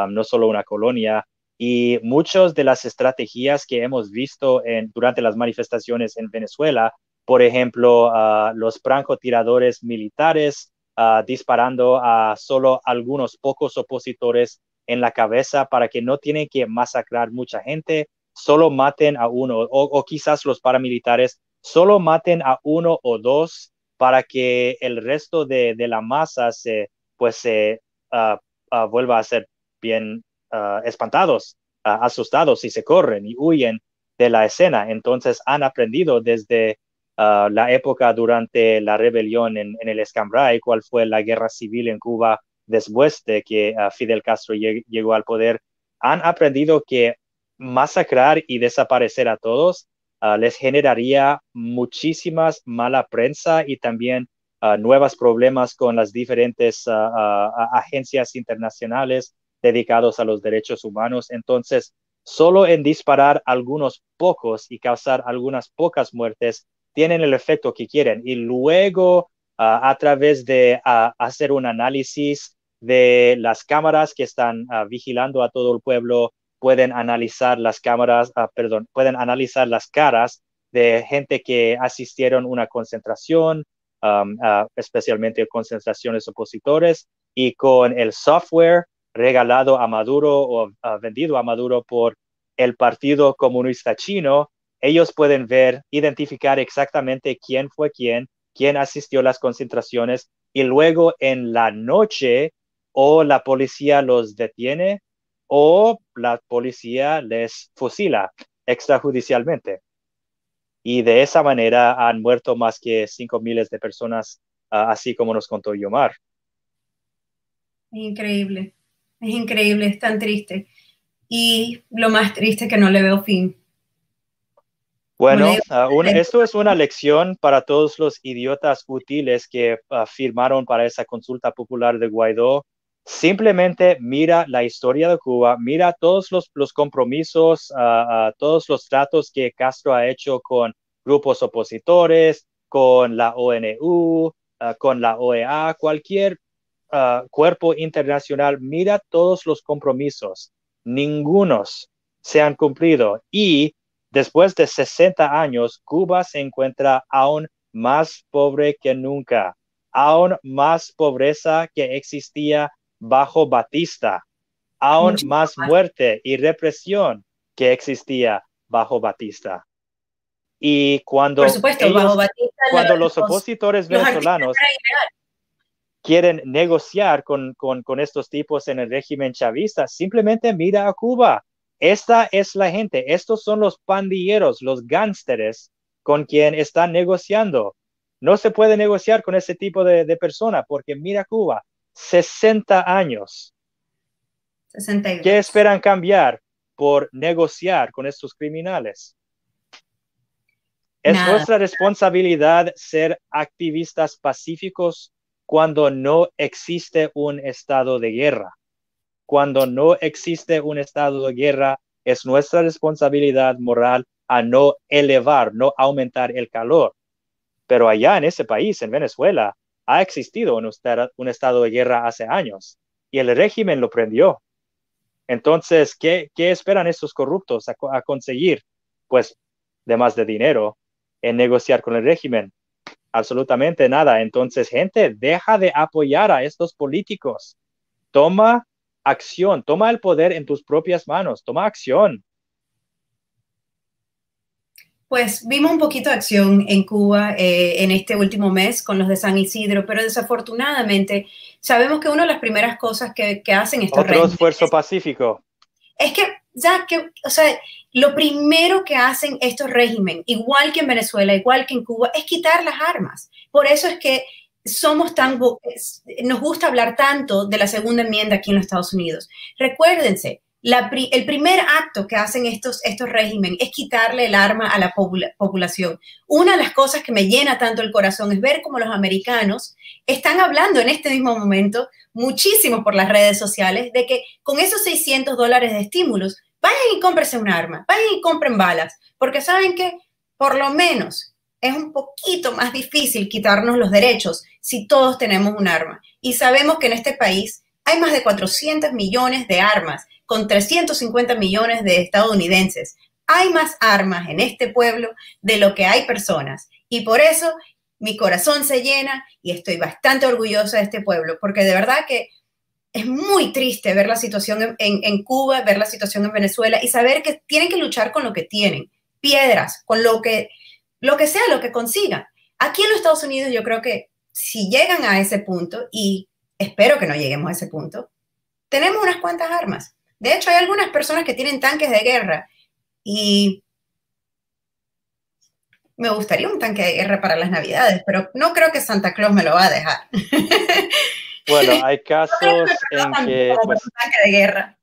no solo una colonia, y muchas de las estrategias que hemos visto en, durante las manifestaciones en Venezuela, por ejemplo, uh, los francotiradores militares uh, disparando a solo algunos pocos opositores en la cabeza para que no tienen que masacrar mucha gente, solo maten a uno, o, quizás los paramilitares solo maten a uno o dos para que el resto de, de la masa se, pues, se uh, vuelva a ser bien Ah, espantados, uh, asustados y se corren y huyen de la escena. Entonces han aprendido desde la época durante la rebelión en, el Escambray, cuál fue la guerra civil en Cuba después de que Fidel Castro llegó al poder, han aprendido que masacrar y desaparecer a todos les generaría muchísimas mala prensa y también nuevos problemas con las diferentes agencias internacionales dedicados a los derechos humanos. Entonces, solo en disparar algunos pocos y causar algunas pocas muertes tienen el efecto que quieren. Y luego, ah, a través de ah, hacer un análisis de las cámaras que están ah, vigilando a todo el pueblo, pueden analizar las cámaras, perdón, pueden analizar las caras de gente que asistieron a una concentración, especialmente concentraciones opositores, y con el software regalado a Maduro o vendido a Maduro por el Partido Comunista Chino, ellos pueden ver, identificar exactamente quién fue quién, quién asistió a las concentraciones y luego en la noche o la policía los detiene o la policía les fusila extrajudicialmente. Y de esa manera han muerto más que cinco miles de personas, ah, así como nos contó Yomar. Increíble. Es increíble, es tan triste. Y lo más triste es que no le veo fin. Bueno, ah, esto es una lección para todos los idiotas útiles que ah, firmaron para esa consulta popular de Guaidó. Simplemente mira la historia de Cuba, mira todos los, compromisos, uh, todos los tratos que Castro ha hecho con grupos opositores, con la ONU, con la OEA, cualquier Ah, cuerpo internacional mira todos los compromisos, ningunos se han cumplido. Y después de 60 años, Cuba se encuentra aún más pobre que nunca, aún más pobreza que existía bajo Batista, aún más muerte y represión que existía bajo Batista. Y cuando, cuando los opositores venezolanos quieren negociar con, con, estos tipos en el régimen chavista, simplemente mira a Cuba. Esta es la gente, estos son los pandilleros, los gánsteres con quien están negociando. No se puede negociar con ese tipo de, de persona porque mira Cuba, 60 años. 62. ¿Qué esperan cambiar por negociar con estos criminales? Es Nada. nuestra responsabilidad ser activistas pacíficos cuando no existe un estado de guerra. Cuando no existe un estado de guerra, es nuestra responsabilidad moral a no elevar, no aumentar el calor. Pero allá en ese país, en Venezuela, ha existido esta- un estado de guerra hace años y el régimen lo prendió. Entonces, ¿qué, esperan estos corruptos a, a conseguir? Pues, de más de dinero en negociar con el régimen. Absolutamente nada. Entonces, gente, deja de apoyar a estos políticos. Toma acción, toma el poder en tus propias manos, toma acción. Pues vimos un poquito de acción en Cuba eh, en este último mes con los de San Isidro, pero desafortunadamente sabemos que una de las primeras cosas que, que hacen estos Otro esfuerzo pacífico. es que ya que, o sea, lo primero que hacen estos regímenes, igual que en Venezuela, igual que en Cuba, es quitar las armas. Por eso es que somos tan, nos gusta hablar tanto de la segunda enmienda aquí en los Estados Unidos. Recuérdense, la pri- el primer acto que hacen estos, estos regímenes es quitarle el arma a la pobla- población. Una de las cosas que me llena tanto el corazón es ver cómo los americanos están hablando en este mismo momento muchísimo por las redes sociales de que con esos 600 dólares de estímulos, vayan y cómprense un arma, vayan y compren balas, porque saben que por lo menos es un poquito más difícil quitarnos los derechos si todos tenemos un arma. Y sabemos que en este país hay más de 400 millones de armas con 350 millones de estadounidenses. Hay más armas en este pueblo de lo que hay personas. Y por eso mi corazón se llena y estoy bastante orgullosa de este pueblo, porque de verdad que es muy triste ver la situación en, Cuba, ver la situación en Venezuela y saber que tienen que luchar con lo que tienen, piedras, con lo que, lo que sea, lo que consigan. Aquí en los Estados Unidos yo creo que si llegan a ese punto, y espero que no lleguemos a ese punto, tenemos unas cuantas armas. De hecho, hay algunas personas que tienen tanques de guerra y me gustaría un tanque de guerra para las navidades, pero no creo que Santa Claus me lo va a dejar. Bueno, hay casos en que pues, un tanque de guerra.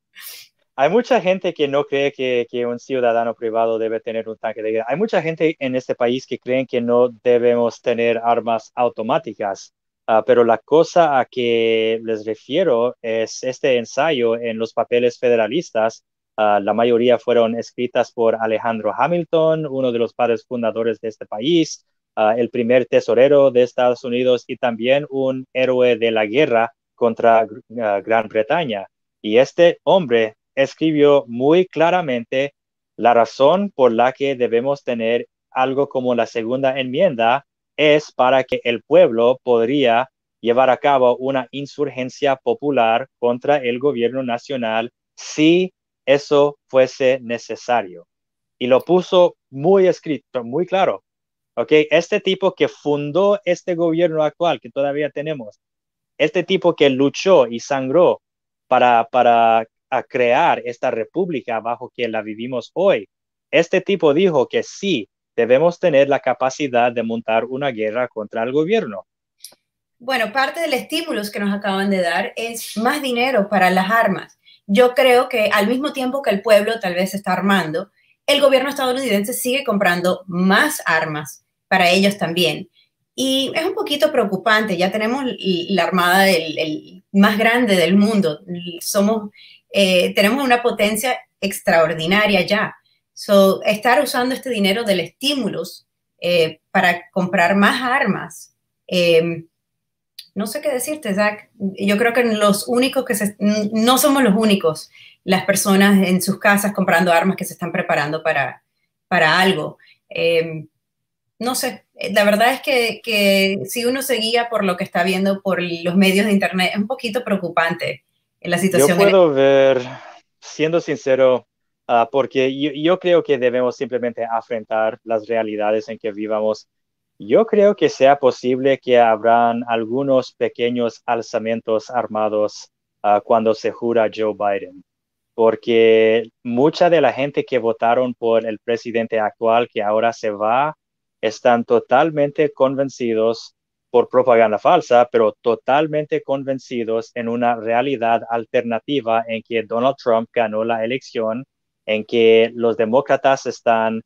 hay mucha gente que no cree que, que, un ciudadano privado debe tener un tanque de guerra. Hay mucha gente en este país que creen que no debemos tener armas automáticas. Uh, pero la cosa a que les refiero es este ensayo en los papeles federalistas. Uh, la mayoría fueron escritas por Alejandro Hamilton, uno de los padres fundadores de este país, uh, el primer tesorero de Estados Unidos y también un héroe de la guerra contra Gran Bretaña. Y este hombre escribió muy claramente la razón por la que debemos tener algo como la segunda enmienda es para que el pueblo podría llevar a cabo una insurgencia popular contra el gobierno nacional si eso fuese necesario. Y lo puso muy escrito, muy claro. ¿Ok? Este tipo que fundó este gobierno actual que todavía tenemos, este tipo que luchó y sangró para, para crear esta república bajo que la vivimos hoy, este tipo dijo que sí, debemos tener la capacidad de montar una guerra contra el gobierno. Bueno, parte del estímulo que nos acaban de dar es más dinero para las armas. Yo creo que al mismo tiempo que el pueblo tal vez está armando, el gobierno estadounidense sigue comprando más armas para ellos también. Y es un poquito preocupante, ya tenemos la armada más grande del mundo, somos, eh, tenemos una potencia extraordinaria ya. So, estar usando este dinero del estímulos eh, para comprar más armas, eh, no sé qué decirte, Zach. Yo creo que los únicos que se, no somos los únicos, las personas en sus casas comprando armas que se están preparando para, para algo. Eh, no sé, la verdad es que, que, si uno se guía por lo que está viendo por los medios de Internet, es un poquito preocupante la situación. Yo puedo ver, siendo sincero, uh, porque yo, yo creo que debemos simplemente afrontar las realidades en que vivamos. Yo creo que sea posible que habrán algunos pequeños alzamientos armados uh, cuando se jura Joe Biden, porque mucha de la gente que votaron por el presidente actual que ahora se va, están totalmente convencidos por propaganda falsa, pero totalmente convencidos en una realidad alternativa en que Donald Trump ganó la elección, en que los demócratas están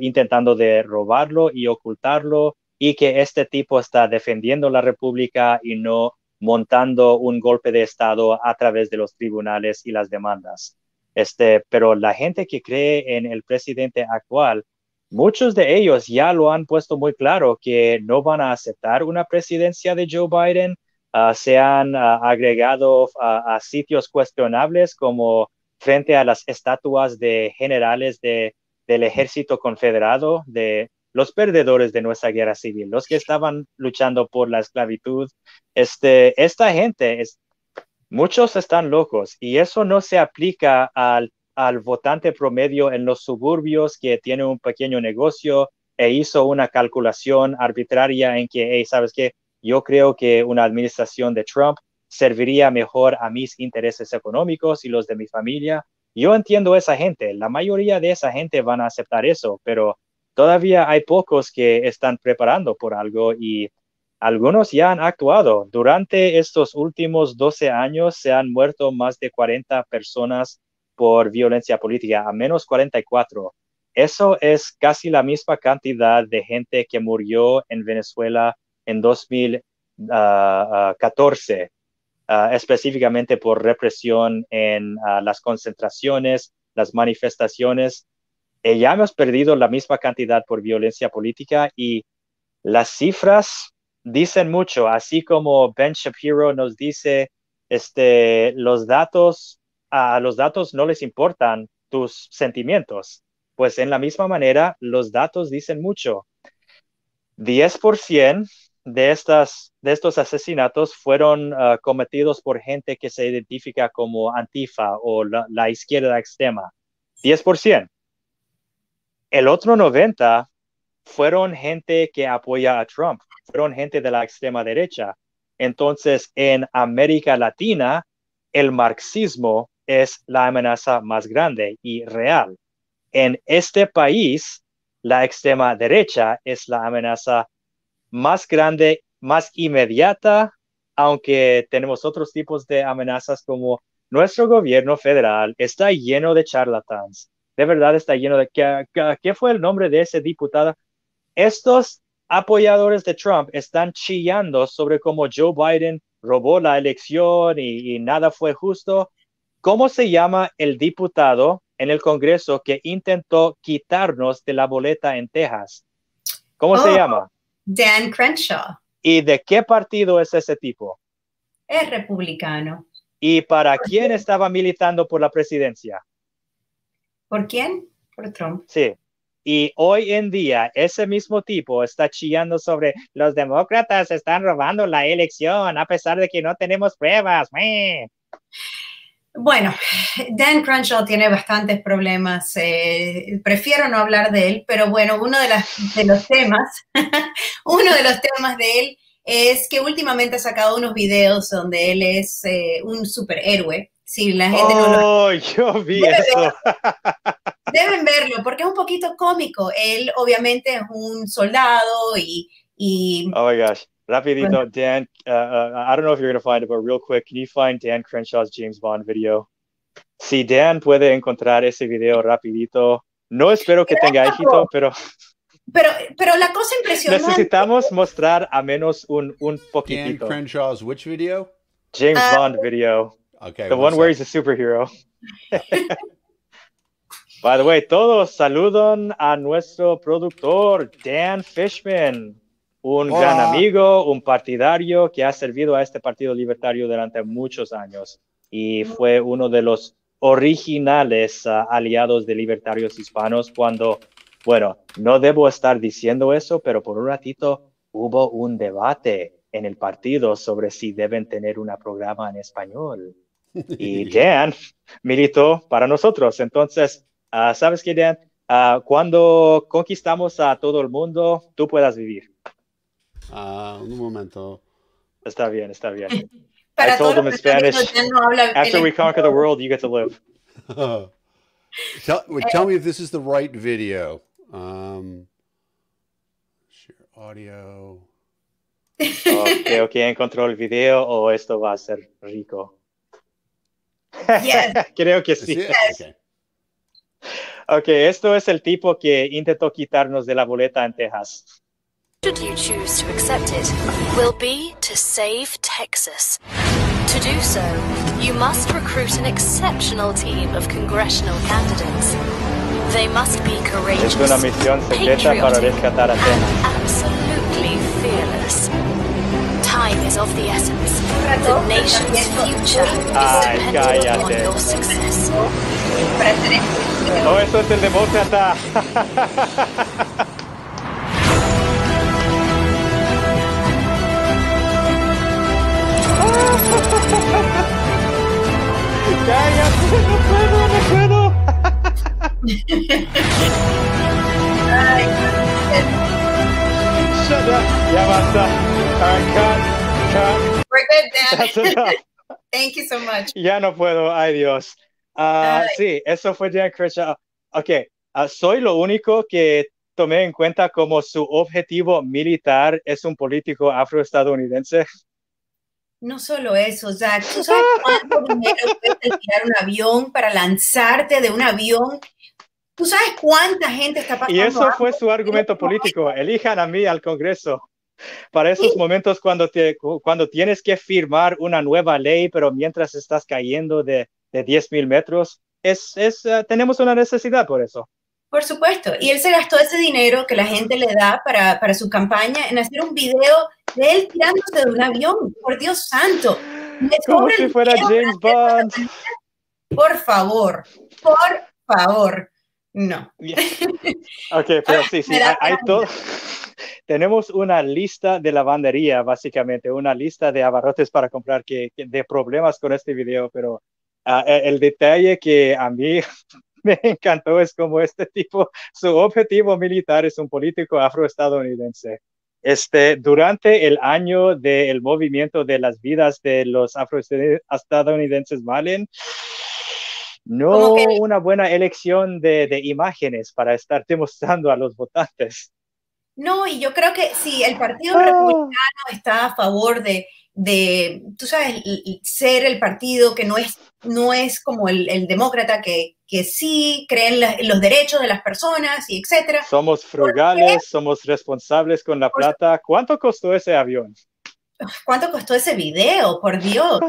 intentando de robarlo y ocultarlo y que este tipo está defendiendo la república y no montando un golpe de estado a través de los tribunales y las demandas. Este, pero la gente que cree en el presidente actual Muchos de ellos ya lo han puesto muy claro que no van a aceptar una presidencia de Joe Biden. Ah, se han ah, agregado a sitios cuestionables como frente a las estatuas de generales de, del ejército confederado, de los perdedores de nuestra guerra civil, los que estaban luchando por la esclavitud. Este, esta gente, es, muchos están locos y eso no se aplica al al votante promedio en los suburbios que tiene un pequeño negocio e hizo una calculación arbitraria en que, ¿sabes qué? Yo creo que una administración de Trump serviría mejor a mis intereses económicos y los de mi familia. Yo entiendo esa gente, la mayoría de esa gente van a aceptar eso, pero todavía hay pocos que están preparando por algo y algunos ya han actuado. Durante estos últimos 12 años se han muerto más de 40 personas por violencia política, a menos 44. Eso es casi la misma cantidad de gente que murió en Venezuela en 2014, ah, específicamente por represión en ah, las concentraciones, las manifestaciones. Eh, ya hemos perdido la misma cantidad por violencia política y las cifras dicen mucho, así como Ben Shapiro nos dice, este, los datos a los datos no les importan tus sentimientos. Pues en la misma manera, los datos dicen mucho. 10% de, estas, de estos asesinatos fueron ah, cometidos por gente que se identifica como antifa o la, izquierda extrema. 10%. El otro 90% fueron gente que apoya a Trump, fueron gente de la extrema derecha. Entonces, en América Latina, el marxismo es la amenaza más grande y real. En este país, la extrema derecha es la amenaza más grande, más inmediata, aunque tenemos otros tipos de amenazas como nuestro gobierno federal está lleno de charlatans. De verdad está lleno de... ¿Qué, qué fue el nombre de ese diputado? Estos apoyadores de Trump están chillando sobre cómo Joe Biden robó la elección y, y nada fue justo. ¿Cómo se llama el diputado en el Congreso que intentó quitarnos de la boleta en Texas? ¿Cómo se oh, llama? Dan Crenshaw. ¿Y de qué partido es ese tipo? Es republicano. ¿Y para quién estaba militando por la presidencia? ¿Por quién? Por Trump. Sí. Y hoy en día ese mismo tipo está chillando sobre los demócratas están robando la elección a pesar de que no tenemos pruebas. Bueno, Dan Crenshaw tiene bastantes problemas. Eh, prefiero no hablar de él, pero bueno, uno de, de los temas, uno de los temas de él es que últimamente ha sacado unos videos donde él es eh, un superhéroe. Si la gente no lo oh, yo vi eso. deben verlo porque es un poquito cómico. Él obviamente es un soldado y, y oh my gosh. Rapidito, Dan, uh, uh, I don't know if you're going to find it, but real quick, can you find Dan Crenshaw's James Bond video? Si Dan puede encontrar ese video rapidito, no espero que tenga éxito, pero... Pero, pero la cosa impresionante... Necesitamos mostrar a menos un, un poquitito. Dan Crenshaw's which video? James uh, Bond video. Okay. The one where he's a superhero. By the way, todos saludan a nuestro productor, Dan Fishman un gran amigo, un partidario que ha servido a este Partido Libertario durante muchos años y fue uno de los originales ah, aliados de libertarios hispanos cuando, bueno, no debo estar diciendo eso, pero por un ratito hubo un debate en el partido sobre si deben tener un programa en español. Y Dan militó para nosotros. Entonces, ah, ¿sabes qué, Dan? Uh, cuando conquistamos a todo el mundo, tú puedas vivir. Uh, un momento. Está bien, está bien. I told him in Spanish. After we conquer the world, you get to live. tell, tell me if this is the right video. Um, audio. Ok, ok, encontró el video o esto va a ser rico. Yes. Creo que sí. Okay. Ok, esto es el tipo que intentó quitarnos de la boleta en Texas. Should you choose to accept it, will be to save Texas. To do so, you must recruit an exceptional team of congressional candidates. They must be courageous, patriotic, and absolutely fearless. Time is of the essence. The nation's future is dependent cállate. your success. Para hacer este video. Oh, esto es el demócrata. Ay, Shut up. Ya basta. Uh, cut, cut. we're good, Dan. That's enough. Thank you so much. Ya no puedo, ay Dios. Ay. sí, eso fue Dan Crenshaw. Ok, ah, soy lo único que tomé en cuenta como su objetivo militar es un político afroestadounidense. No solo eso, Zach, ¿tú sabes cuánto dinero cuesta alquilar un avión para lanzarte de un avión? ¿Tú sabes cuánta gente está pasando Y eso fue hambre? su argumento político. Elijan a mí al Congreso. Para esos momentos cuando, te, cuando tienes que firmar una nueva ley, pero mientras estás cayendo de, de 10 mil metros, es, es, ah, tenemos una necesidad por eso. Por supuesto. Y él se gastó ese dinero que la gente le da para, para su campaña en hacer un video de él tirándose de un avión. Por Dios santo. Como si fuera James Bond. Por favor, por favor. No. Ok, pero sí, sí, hay, hay todo. Tenemos una lista de lavandería, básicamente, una lista de abarrotes para comprar que, que- de problemas con este video, pero ah, el, detalle que a mí me encantó es como este tipo, su objetivo militar es un político afroestadounidense. Este, durante el año del movimiento de las vidas de los afroestadounidenses valen, no que- una buena elección de, de imágenes para estar demostrando a los votantes. No, y yo creo que si el Partido Ah. Republicano está a favor de, de tú sabes, ser el partido que no es, no es como el, el demócrata que, que sí cree en, la- en los derechos de las personas y etcétera. Somos frugales, somos responsables con la plata. ¿Cuánto costó ese avión? ¿Cuánto costó ese video? Por Dios.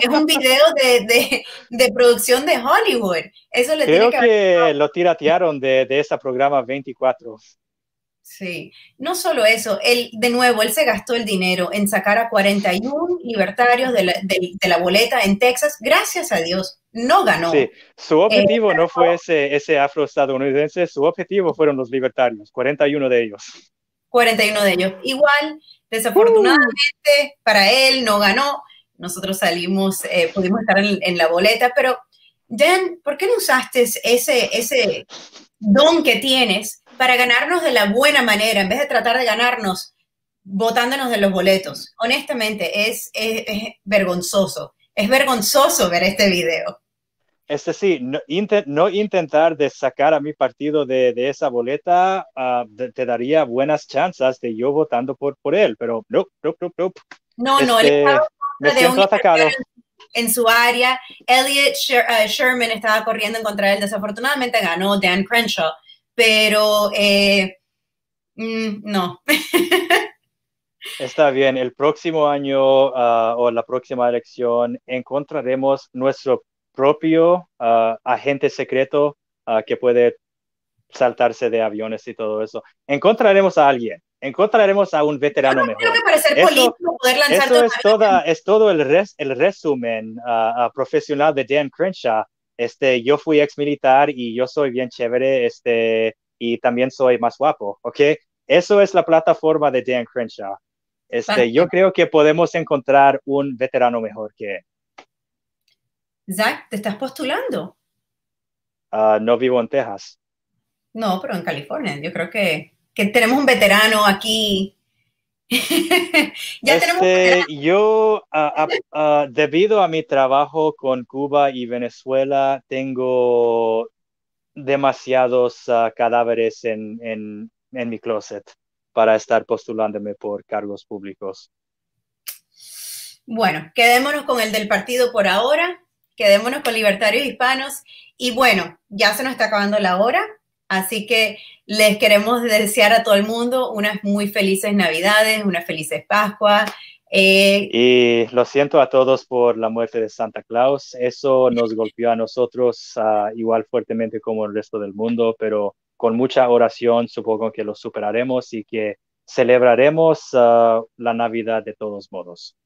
Es un video de, de, de producción de Hollywood. Eso le Creo tiene que haber- que lo tiratearon de, de ese programa 24. Sí, no solo eso, él, de nuevo, él se gastó el dinero en sacar a 41 libertarios de la, de- de la boleta en Texas. Gracias a Dios, no ganó. Sí, su Eh, objetivo no fue ese, ese afroestadounidense, su objetivo fueron los libertarios, 41 de ellos. 41 de ellos. Igual, desafortunadamente, para él no ganó. Nosotros salimos, eh, pudimos estar en, en la boleta, pero Dan, ¿por qué no usaste ese, ese don que tienes para ganarnos de la buena manera, en vez de tratar de ganarnos votándonos de los boletos? Honestamente, es, es- es vergonzoso. Es vergonzoso ver este video. Es decir, no, inte- no intentar de sacar a mi partido de, de esa boleta ah, te, te daría buenas chances de yo votando por, por él, pero no, no, no, no. No, no, él Este, estaba me de un siento atacado. en su área. Elliot Sher- eh, Sherman estaba corriendo en contra de él. Desafortunadamente ganó Dan Crenshaw, pero eh, mm, no. Está bien, el próximo año ah, o la próxima elección encontraremos nuestro propio ah, agente secreto ah, que puede saltarse de aviones y todo eso. Encontraremos a alguien, encontraremos a un veterano Creo mejor. que para ser Eso- poder Eso es, toda, es todo el, res- el resumen ah, profesional de Dan Crenshaw. Este, yo fui ex militar y yo soy bien chévere este, y también soy más guapo, ¿ok? Eso es la plataforma de Dan Crenshaw. Este, yo creo que podemos encontrar un veterano mejor que él. Zach, ¿te estás postulando? Ah, no vivo en Texas. No, pero en California. Yo creo que, que tenemos un veterano aquí. ya tenemos un Este, veterano. yo, ah, ah, debido a mi trabajo con Cuba y Venezuela, tengo demasiados cadáveres en, en, en mi closet para estar postulándome por cargos públicos. Bueno, quedémonos con el del partido por ahora, quedémonos con Libertarios Hispanos y bueno, ya se nos está acabando la hora, así que les queremos desear a todo el mundo unas muy felices Navidades, unas felices Pascua. Eh, y lo siento a todos por la muerte de Santa Claus. Eso nos golpeó a nosotros uh, igual fuertemente como el resto del mundo, pero con mucha oración supongo que lo superaremos y que celebraremos uh, la Navidad de todos modos.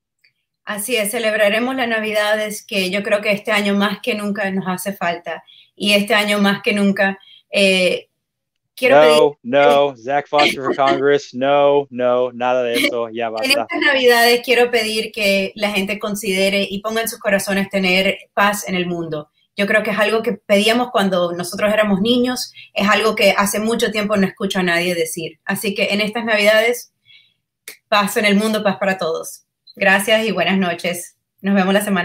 Así es, celebraremos la Navidad, es que yo creo que este año más que nunca nos hace falta y este año más que nunca eh, quiero no, pedir... no, Zach Foster for Congress, no, no, nada de eso, ya basta. En estas Navidades quiero pedir que la gente considere y ponga en sus corazones tener paz en el mundo. Yo creo que es algo que pedíamos cuando nosotros éramos niños, es algo que hace mucho tiempo no escucho a nadie decir. Así que en estas Navidades, paz en el mundo, paz para todos. Gracias y buenas noches. Nos vemos la semana.